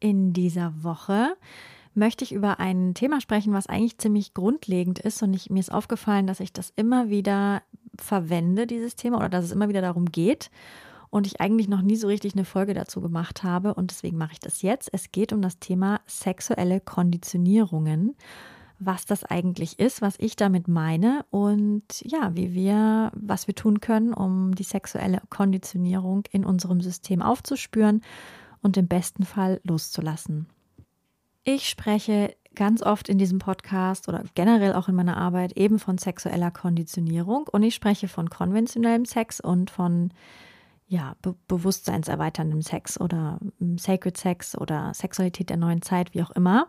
In dieser Woche möchte ich über ein Thema sprechen, was eigentlich ziemlich grundlegend ist. Und ich, mir ist aufgefallen, dass ich das immer wieder verwende, dieses Thema, oder dass es immer wieder darum geht. Und ich eigentlich noch nie so richtig eine Folge dazu gemacht habe. Und deswegen mache ich das jetzt. Es geht um das Thema sexuelle Konditionierungen, was das eigentlich ist, was ich damit meine und ja, wie wir, was wir tun können, um die sexuelle Konditionierung in unserem System aufzuspüren und im besten Fall loszulassen. Ich spreche ganz oft in diesem Podcast oder generell auch in meiner Arbeit eben von sexueller Konditionierung und ich spreche von konventionellem Sex und von ja, be bewusstseinserweiterndem Sex oder hm, Sacred Sex oder Sexualität der neuen Zeit, wie auch immer.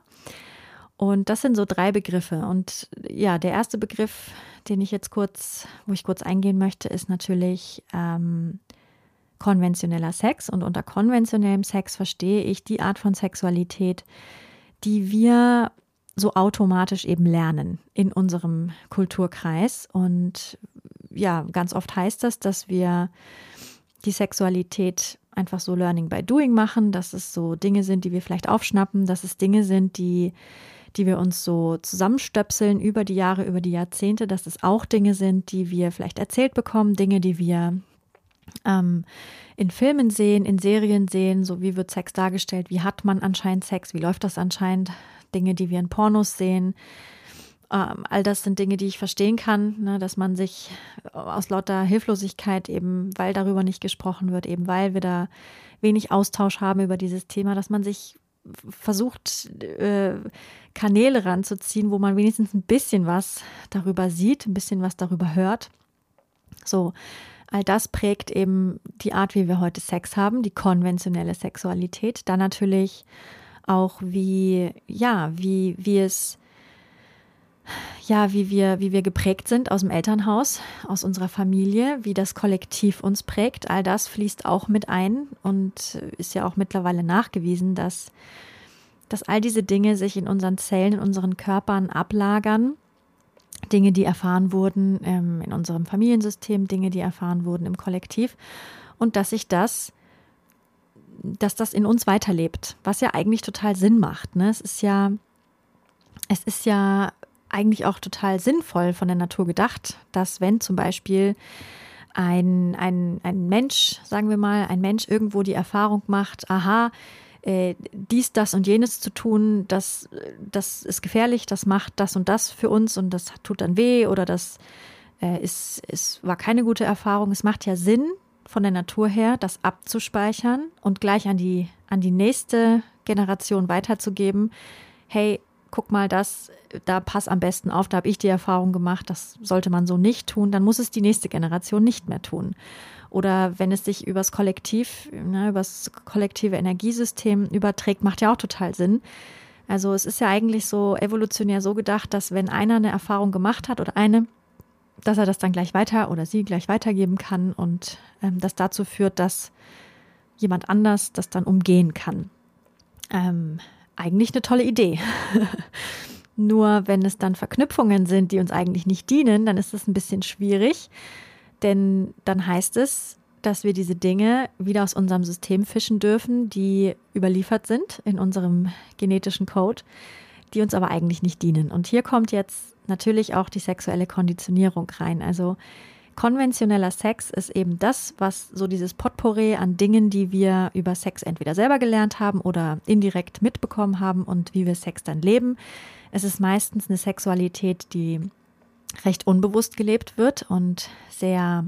Und das sind so drei Begriffe. Und ja, der erste Begriff, den ich jetzt kurz, wo ich kurz eingehen möchte, ist natürlich ähm, konventioneller Sex. Und unter konventionellem Sex verstehe ich die Art von Sexualität, die wir so automatisch eben lernen in unserem Kulturkreis. Und ja, ganz oft heißt das, dass wir die Sexualität einfach so Learning by Doing machen, dass es so Dinge sind, die wir vielleicht aufschnappen, dass es Dinge sind, die, die wir uns so zusammenstöpseln über die Jahre, über die Jahrzehnte, dass es auch Dinge sind, die wir vielleicht erzählt bekommen, Dinge, die wir ähm, in Filmen sehen, in Serien sehen, so wie wird Sex dargestellt, wie hat man anscheinend Sex, wie läuft das anscheinend, Dinge, die wir in Pornos sehen. Ähm, all das sind Dinge, die ich verstehen kann, ne, dass man sich aus lauter Hilflosigkeit eben, weil darüber nicht gesprochen wird, eben weil wir da wenig Austausch haben über dieses Thema, dass man sich versucht, äh, Kanäle ranzuziehen, wo man wenigstens ein bisschen was darüber sieht, ein bisschen was darüber hört. So, All das prägt eben die Art, wie wir heute Sex haben, die konventionelle Sexualität. Dann natürlich auch, wie, ja, wie, wie es, ja, wie wir, wie wir geprägt sind aus dem Elternhaus, aus unserer Familie, wie das Kollektiv uns prägt. All das fließt auch mit ein und ist ja auch mittlerweile nachgewiesen, dass, dass all diese Dinge sich in unseren Zellen, in unseren Körpern ablagern Dinge, die erfahren wurden ähm, in unserem Familiensystem, Dinge, die erfahren wurden im Kollektiv und dass sich das, dass das in uns weiterlebt, was ja eigentlich total Sinn macht. Ne? Es ist ja, es ist ja eigentlich auch total sinnvoll von der Natur gedacht, dass wenn zum Beispiel ein, ein, ein Mensch, sagen wir mal, ein Mensch irgendwo die Erfahrung macht, aha, äh, dies, das und jenes zu tun, das, das ist gefährlich, das macht das und das für uns und das tut dann weh oder das äh, ist, ist, war keine gute Erfahrung. Es macht ja Sinn, von der Natur her, das abzuspeichern und gleich an die, an die nächste Generation weiterzugeben. Hey, guck mal, das, da pass am besten auf, da habe ich die Erfahrung gemacht, das sollte man so nicht tun, dann muss es die nächste Generation nicht mehr tun. Oder wenn es sich übers Kollektiv, ne, übers kollektive Energiesystem überträgt, macht ja auch total Sinn. Also es ist ja eigentlich so evolutionär so gedacht, dass wenn einer eine Erfahrung gemacht hat oder eine, dass er das dann gleich weiter oder sie gleich weitergeben kann und ähm, das dazu führt, dass jemand anders das dann umgehen kann. Ähm, eigentlich eine tolle Idee. Nur wenn es dann Verknüpfungen sind, die uns eigentlich nicht dienen, dann ist es ein bisschen schwierig. Denn dann heißt es, dass wir diese Dinge wieder aus unserem System fischen dürfen, die überliefert sind in unserem genetischen Code, die uns aber eigentlich nicht dienen. Und hier kommt jetzt natürlich auch die sexuelle Konditionierung rein. Also konventioneller Sex ist eben das, was so dieses Potpourri an Dingen, die wir über Sex entweder selber gelernt haben oder indirekt mitbekommen haben und wie wir Sex dann leben. Es ist meistens eine Sexualität, die recht unbewusst gelebt wird und sehr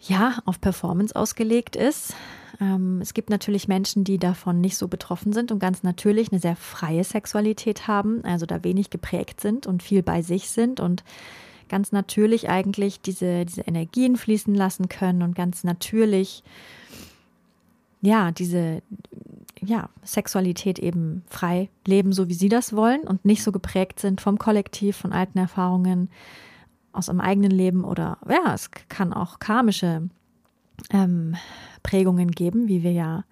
ja, auf Performance ausgelegt ist. Ähm, es gibt natürlich Menschen, die davon nicht so betroffen sind und ganz natürlich eine sehr freie Sexualität haben, also da wenig geprägt sind und viel bei sich sind und ganz natürlich eigentlich diese, diese Energien fließen lassen können und ganz natürlich ja, diese ja, Sexualität eben frei leben, so wie sie das wollen und nicht so geprägt sind vom Kollektiv, von alten Erfahrungen aus einem eigenen Leben oder ja, es kann auch karmische ähm, Prägungen geben, wie wir ja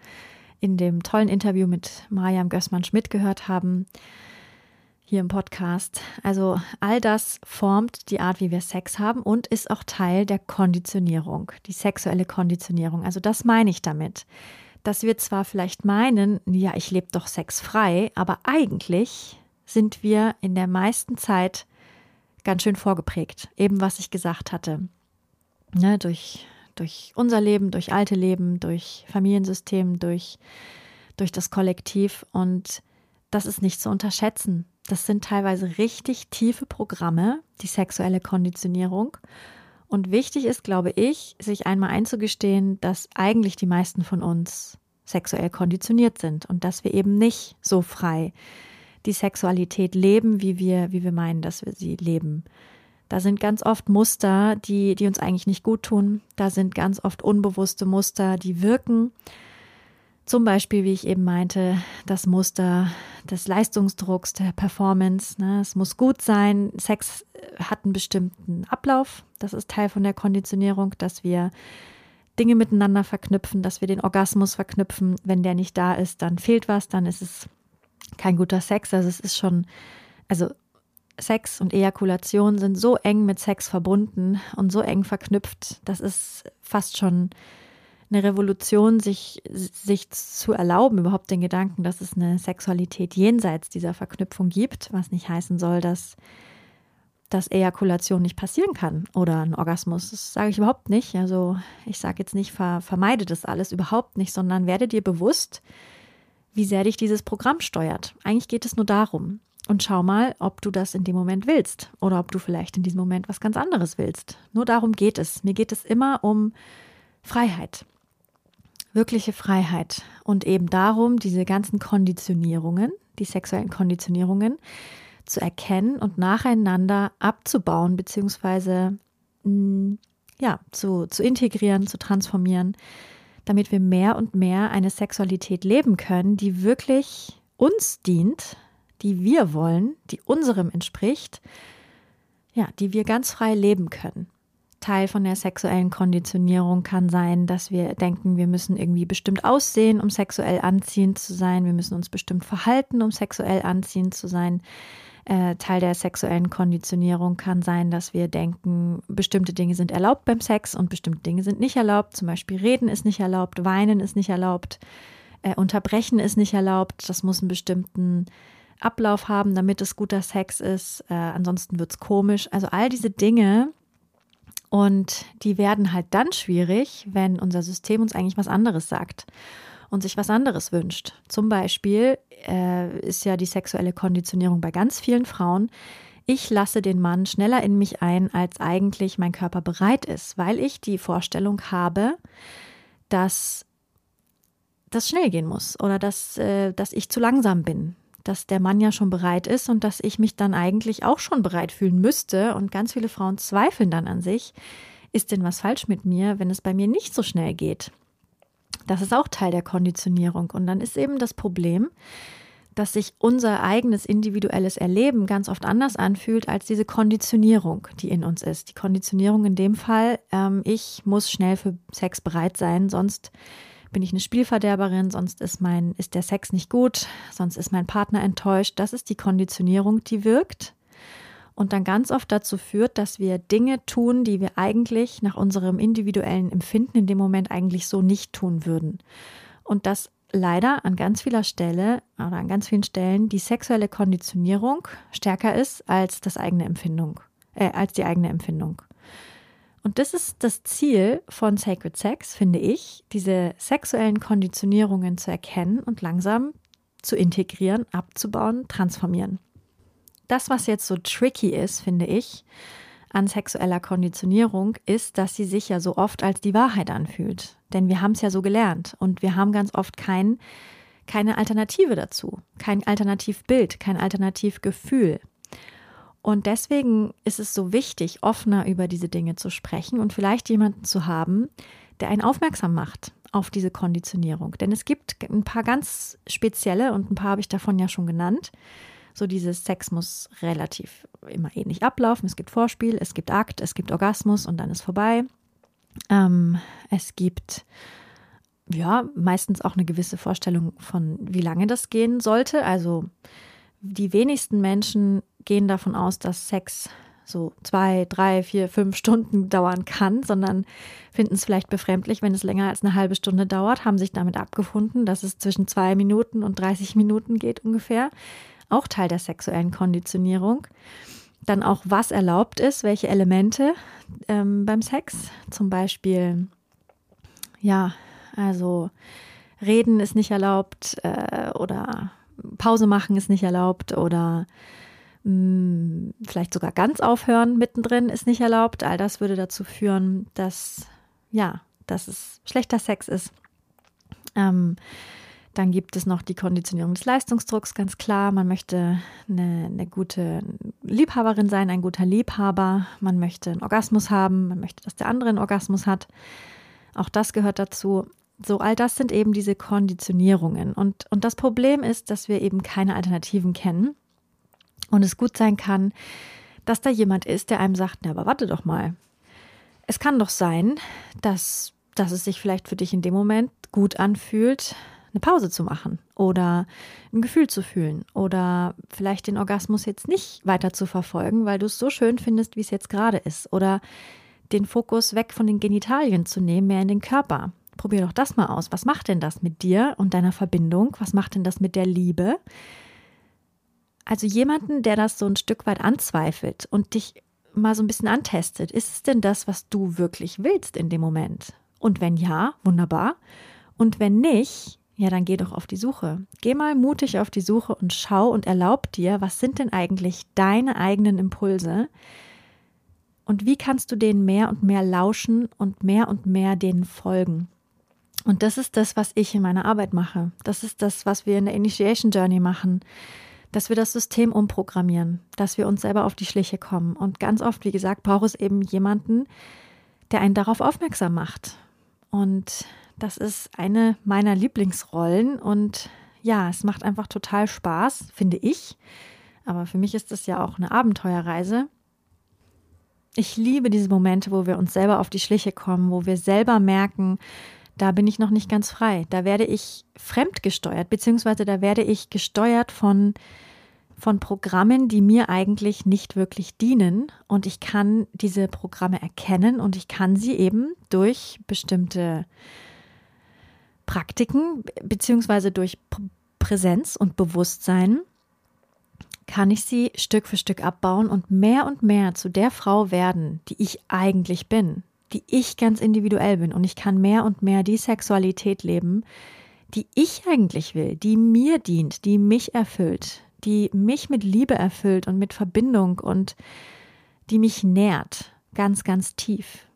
in dem tollen Interview mit Mariam Gößmann-Schmidt gehört haben, hier im Podcast. Also all das formt die Art, wie wir Sex haben und ist auch Teil der Konditionierung, die sexuelle Konditionierung. Also das meine ich damit, dass wir zwar vielleicht meinen, ja, ich lebe doch sexfrei, aber eigentlich sind wir in der meisten Zeit ganz schön vorgeprägt, eben was ich gesagt hatte. Ne, durch durch unser Leben, durch alte Leben, durch Familiensystem, durch, durch das Kollektiv. Und das ist nicht zu unterschätzen. Das sind teilweise richtig tiefe Programme, die sexuelle Konditionierung. Und wichtig ist, glaube ich, sich einmal einzugestehen, dass eigentlich die meisten von uns sexuell konditioniert sind und dass wir eben nicht so frei die Sexualität leben, wie wir, wie wir meinen, dass wir sie leben. Da sind ganz oft Muster, die, die uns eigentlich nicht gut tun. Da sind ganz oft unbewusste Muster, die wirken. Zum Beispiel, wie ich eben meinte, das Muster des Leistungsdrucks, der Performance. Ne? Es muss gut sein. Sex hat einen bestimmten Ablauf. Das ist Teil von der Konditionierung, dass wir Dinge miteinander verknüpfen, dass wir den Orgasmus verknüpfen. Wenn der nicht da ist, dann fehlt was, dann ist es kein guter Sex. Also es ist schon, also Sex und Ejakulation sind so eng mit Sex verbunden und so eng verknüpft, das ist fast schon eine Revolution, sich, sich zu erlauben, überhaupt den Gedanken, dass es eine Sexualität jenseits dieser Verknüpfung gibt, was nicht heißen soll, dass, dass Ejakulation nicht passieren kann oder ein Orgasmus. Das sage ich überhaupt nicht. Also ich sage jetzt nicht, ver, vermeide das alles überhaupt nicht, sondern werde dir bewusst, wie sehr dich dieses Programm steuert. Eigentlich geht es nur darum und schau mal, ob du das in dem Moment willst oder ob du vielleicht in diesem Moment was ganz anderes willst. Nur darum geht es. Mir geht es immer um Freiheit. Wirkliche Freiheit. Und eben darum, diese ganzen Konditionierungen, die sexuellen Konditionierungen, zu erkennen und nacheinander abzubauen, beziehungsweise mm, ja, zu, zu integrieren, zu transformieren, damit wir mehr und mehr eine Sexualität leben können, die wirklich uns dient, die wir wollen, die unserem entspricht, ja, die wir ganz frei leben können. Teil von der sexuellen Konditionierung kann sein, dass wir denken, wir müssen irgendwie bestimmt aussehen, um sexuell anziehend zu sein. Wir müssen uns bestimmt verhalten, um sexuell anziehend zu sein. Äh, Teil der sexuellen Konditionierung kann sein, dass wir denken, bestimmte Dinge sind erlaubt beim Sex und bestimmte Dinge sind nicht erlaubt. Zum Beispiel Reden ist nicht erlaubt, Weinen ist nicht erlaubt, äh, Unterbrechen ist nicht erlaubt. Das muss einen bestimmten Ablauf haben, damit es guter Sex ist. Äh, ansonsten wird es komisch. Also all diese Dinge. Und die werden halt dann schwierig, wenn unser System uns eigentlich was anderes sagt und sich was anderes wünscht. Zum Beispiel äh, ist ja die sexuelle Konditionierung bei ganz vielen Frauen. Ich lasse den Mann schneller in mich ein, als eigentlich mein Körper bereit ist, weil ich die Vorstellung habe, dass das schnell gehen muss oder dass, äh, dass ich zu langsam bin, dass der Mann ja schon bereit ist und dass ich mich dann eigentlich auch schon bereit fühlen müsste. Und ganz viele Frauen zweifeln dann an sich, ist denn was falsch mit mir, wenn es bei mir nicht so schnell geht? Das ist auch Teil der Konditionierung. Und dann ist eben das Problem, dass sich unser eigenes individuelles Erleben ganz oft anders anfühlt als diese Konditionierung, die in uns ist. Die Konditionierung in dem Fall, ähm, ich muss schnell für Sex bereit sein, sonst bin ich eine Spielverderberin, sonst ist mein, ist der Sex nicht gut, sonst ist mein Partner enttäuscht. Das ist die Konditionierung, die wirkt und dann ganz oft dazu führt, dass wir Dinge tun, die wir eigentlich nach unserem individuellen Empfinden in dem Moment eigentlich so nicht tun würden. Und das leider an ganz vieler Stelle oder an ganz vielen Stellen die sexuelle Konditionierung stärker ist als das eigene Empfindung, äh, als die eigene Empfindung. Und das ist das Ziel von Sacred Sex, finde ich, diese sexuellen Konditionierungen zu erkennen und langsam zu integrieren, abzubauen, transformieren. Das, was jetzt so tricky ist, finde ich, an sexueller Konditionierung, ist, dass sie sich ja so oft als die Wahrheit anfühlt. Denn wir haben es ja so gelernt und wir haben ganz oft kein, keine Alternative dazu, kein Alternativbild, kein Alternativgefühl. Und deswegen ist es so wichtig, offener über diese Dinge zu sprechen und vielleicht jemanden zu haben, der einen aufmerksam macht auf diese Konditionierung. Denn es gibt ein paar ganz spezielle und ein paar habe ich davon ja schon genannt. So dieses Sex muss relativ immer ähnlich ablaufen. Es gibt Vorspiel, es gibt Akt, es gibt Orgasmus und dann ist vorbei. Ähm, es gibt ja meistens auch eine gewisse Vorstellung von, wie lange das gehen sollte. Also die wenigsten Menschen gehen davon aus, dass Sex so zwei, drei, vier, fünf Stunden dauern kann, sondern finden es vielleicht befremdlich, wenn es länger als eine halbe Stunde dauert, haben sich damit abgefunden, dass es zwischen zwei Minuten und 30 Minuten geht ungefähr. Auch Teil der sexuellen Konditionierung. Dann auch, was erlaubt ist, welche Elemente ähm, beim Sex. Zum Beispiel, ja, also reden ist nicht erlaubt äh, oder Pause machen ist nicht erlaubt oder vielleicht sogar ganz aufhören mittendrin ist nicht erlaubt. All das würde dazu führen, dass ja, dass es schlechter Sex ist. Ähm, dann gibt es noch die Konditionierung des Leistungsdrucks, ganz klar. Man möchte eine, eine, gute Liebhaberin sein, ein guter Liebhaber. Man möchte einen Orgasmus haben, man möchte, dass der andere einen Orgasmus hat. Auch das gehört dazu. So, all das sind eben diese Konditionierungen. Und, und das Problem ist, dass wir eben keine Alternativen kennen. Und es gut sein kann, dass da jemand ist, der einem sagt, na, aber warte doch mal. Es kann doch sein, dass, dass es sich vielleicht für dich in dem Moment gut anfühlt, eine Pause zu machen oder ein Gefühl zu fühlen oder vielleicht den Orgasmus jetzt nicht weiter zu verfolgen, weil du es so schön findest, wie es jetzt gerade ist oder den Fokus weg von den Genitalien zu nehmen, mehr in den Körper. Probier doch das mal aus. Was macht denn das mit dir und deiner Verbindung? Was macht denn das mit der Liebe? Also jemanden, der das so ein Stück weit anzweifelt und dich mal so ein bisschen antestet, ist es denn das, was du wirklich willst in dem Moment? Und wenn ja, wunderbar. Und wenn nicht, ja, dann geh doch auf die Suche. Geh mal mutig auf die Suche und schau und erlaub dir, was sind denn eigentlich deine eigenen Impulse? Und wie kannst du denen mehr und mehr lauschen und mehr und mehr denen folgen? Und das ist das, was ich in meiner Arbeit mache. Das ist das, was wir in der Initiation Journey machen dass wir das System umprogrammieren, dass wir uns selber auf die Schliche kommen. Und ganz oft, wie gesagt, braucht es eben jemanden, der einen darauf aufmerksam macht. Und das ist eine meiner Lieblingsrollen. Und ja, es macht einfach total Spaß, finde ich. Aber für mich ist das ja auch eine Abenteuerreise. Ich liebe diese Momente, wo wir uns selber auf die Schliche kommen, wo wir selber merken, da bin ich noch nicht ganz frei. Da werde ich fremdgesteuert, beziehungsweise da werde ich gesteuert von, von Programmen, die mir eigentlich nicht wirklich dienen. Und ich kann diese Programme erkennen und ich kann sie eben durch bestimmte Praktiken, beziehungsweise durch Präsenz und Bewusstsein, kann ich sie Stück für Stück abbauen und mehr und mehr zu der Frau werden, die ich eigentlich bin die ich ganz individuell bin und ich kann mehr und mehr die Sexualität leben, die ich eigentlich will, die mir dient, die mich erfüllt, die mich mit Liebe erfüllt und mit Verbindung und die mich nährt, ganz, ganz tief.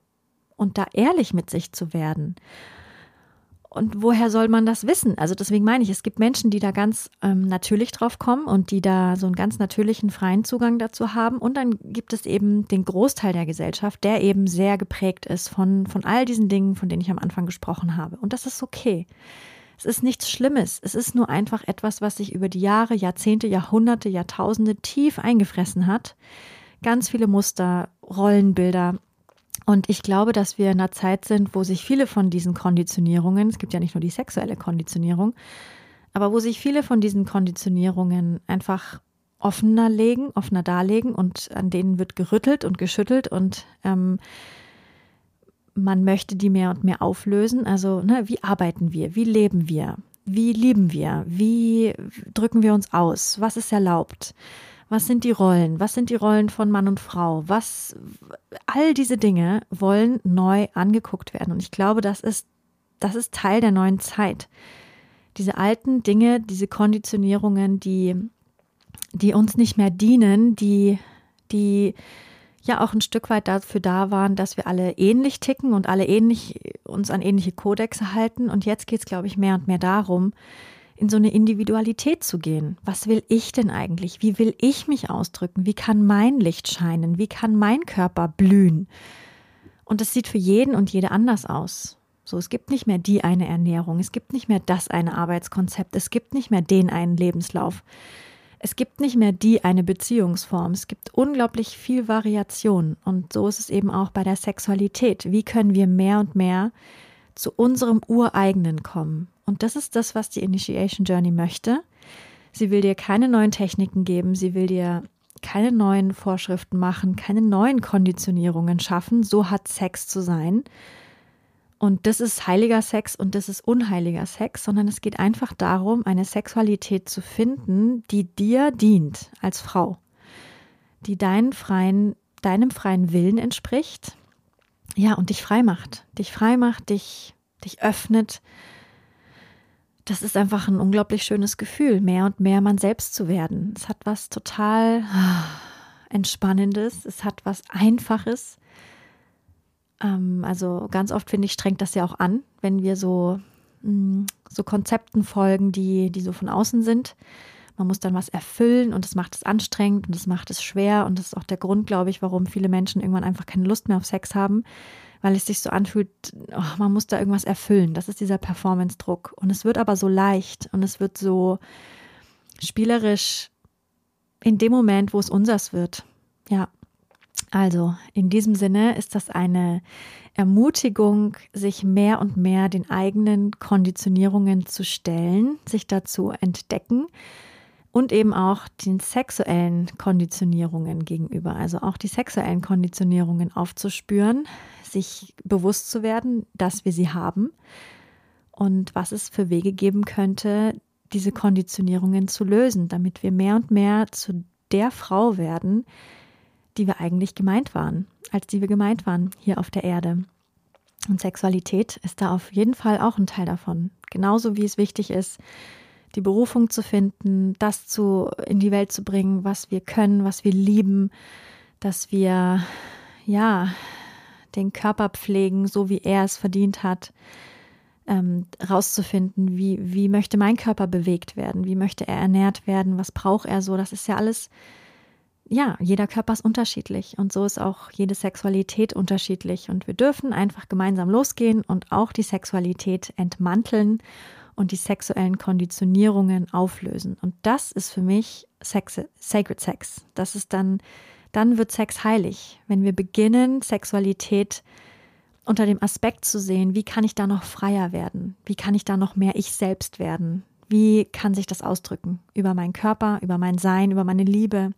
Und da ehrlich mit sich zu werden und woher soll man das wissen? Also deswegen meine ich, es gibt Menschen, die da ganz ähm, natürlich drauf kommen und die da so einen ganz natürlichen freien Zugang dazu haben. Und dann gibt es eben den Großteil der Gesellschaft, der eben sehr geprägt ist von, von all diesen Dingen, von denen ich am Anfang gesprochen habe. Und das ist okay. Es ist nichts Schlimmes. Es ist nur einfach etwas, was sich über die Jahre, Jahrzehnte, Jahrhunderte, Jahrtausende tief eingefressen hat. Ganz viele Muster, Rollenbilder, und ich glaube, dass wir in einer Zeit sind, wo sich viele von diesen Konditionierungen, es gibt ja nicht nur die sexuelle Konditionierung, aber wo sich viele von diesen Konditionierungen einfach offener legen, offener darlegen und an denen wird gerüttelt und geschüttelt und ähm, man möchte die mehr und mehr auflösen. Also, ne, wie arbeiten wir? Wie leben wir? Wie lieben wir? Wie drücken wir uns aus? Was ist erlaubt? Was sind die Rollen? Was sind die Rollen von Mann und Frau? Was, all diese Dinge wollen neu angeguckt werden. Und ich glaube, das ist, das ist Teil der neuen Zeit. Diese alten Dinge, diese Konditionierungen, die, die uns nicht mehr dienen, die, die ja auch ein Stück weit dafür da waren, dass wir alle ähnlich ticken und alle ähnlich uns an ähnliche Kodexe halten. Und jetzt geht es, glaube ich, mehr und mehr darum, in so eine Individualität zu gehen. Was will ich denn eigentlich? Wie will ich mich ausdrücken? Wie kann mein Licht scheinen? Wie kann mein Körper blühen? Und das sieht für jeden und jede anders aus. So, es gibt nicht mehr die eine Ernährung, es gibt nicht mehr das eine Arbeitskonzept, es gibt nicht mehr den einen Lebenslauf. Es gibt nicht mehr die eine Beziehungsform. Es gibt unglaublich viel Variation. Und so ist es eben auch bei der Sexualität. Wie können wir mehr und mehr zu unserem Ureigenen kommen? Und das ist das, was die Initiation Journey möchte. Sie will dir keine neuen Techniken geben. Sie will dir keine neuen Vorschriften machen, keine neuen Konditionierungen schaffen. So hat Sex zu sein, und das ist heiliger Sex und das ist unheiliger Sex, sondern es geht einfach darum, eine Sexualität zu finden, die dir dient als Frau, die deinen freien, deinem freien Willen entspricht, ja, und dich frei macht, dich frei macht, dich, dich öffnet. Das ist einfach ein unglaublich schönes Gefühl, mehr und mehr man selbst zu werden. Es hat was total ah, Entspannendes, es hat was Einfaches. Ähm, also ganz oft finde ich, strengt das ja auch an, wenn wir so, mh, mm, so Konzepten folgen, die, die so von außen sind. Man muss dann was erfüllen und das macht es anstrengend und das macht es schwer. Und das ist auch der Grund, glaube ich, warum viele Menschen irgendwann einfach keine Lust mehr auf Sex haben, weil es sich so anfühlt, oh, man muss da irgendwas erfüllen. Das ist dieser Performance-Druck. Und es wird aber so leicht und es wird so spielerisch in dem Moment, wo es unsers wird. Ja, also in diesem Sinne ist das eine Ermutigung, sich mehr und mehr den eigenen Konditionierungen zu stellen, sich dazu entdecken und eben auch den sexuellen Konditionierungen gegenüber, also auch die sexuellen Konditionierungen aufzuspüren, sich bewusst zu werden, dass wir sie haben und was es für Wege geben könnte, diese Konditionierungen zu lösen, damit wir mehr und mehr zu der Frau werden, die wir eigentlich gemeint waren, als die wir gemeint waren hier auf der Erde. Und Sexualität ist da auf jeden Fall auch ein Teil davon. Genauso wie es wichtig ist, die Berufung zu finden, das zu, in die Welt zu bringen, was wir können, was wir lieben, dass wir, ja, den Körper pflegen, so wie er es verdient hat, ähm, rauszufinden, wie, wie möchte mein Körper bewegt werden, wie möchte er ernährt werden, was braucht er so, das ist ja alles ja, jeder Körper ist unterschiedlich und so ist auch jede Sexualität unterschiedlich. Und wir dürfen einfach gemeinsam losgehen und auch die Sexualität entmanteln und die sexuellen Konditionierungen auflösen. Und das ist für mich Sex, Sacred Sex. Das ist dann, dann wird Sex heilig, wenn wir beginnen, Sexualität unter dem Aspekt zu sehen, wie kann ich da noch freier werden? Wie kann ich da noch mehr ich selbst werden? Wie kann sich das ausdrücken? Über meinen Körper, über mein Sein, über meine Liebe.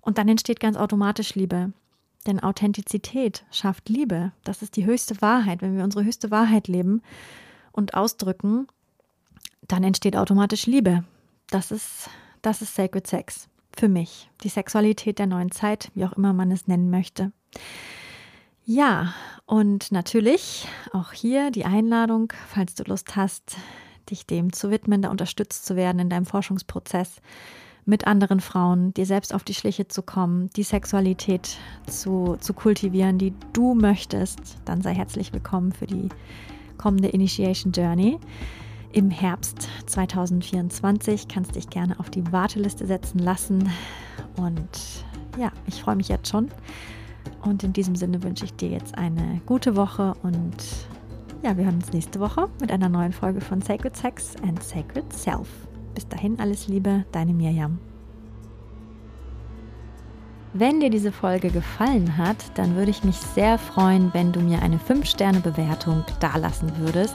Und dann entsteht ganz automatisch Liebe. Denn Authentizität schafft Liebe. Das ist die höchste Wahrheit. Wenn wir unsere höchste Wahrheit leben und ausdrücken, dann entsteht automatisch Liebe. Das ist, das ist Sacred Sex. Für mich. Die Sexualität der neuen Zeit, wie auch immer man es nennen möchte. Ja, und natürlich auch hier die Einladung, falls du Lust hast, dich dem zu widmen, da unterstützt zu werden in deinem Forschungsprozess mit anderen Frauen, dir selbst auf die Schliche zu kommen, die Sexualität zu, zu kultivieren, die du möchtest, dann sei herzlich willkommen für die kommende Initiation Journey. Im Herbst 2024 kannst dich gerne auf die Warteliste setzen lassen. Und ja, ich freue mich jetzt schon. Und in diesem Sinne wünsche ich dir jetzt eine gute Woche und ja, wir hören uns nächste Woche mit einer neuen Folge von Sacred Sex and Sacred Self. Bis dahin alles Liebe, deine Mirjam. Wenn dir diese Folge gefallen hat, dann würde ich mich sehr freuen, wenn du mir eine 5-Sterne-Bewertung dalassen würdest.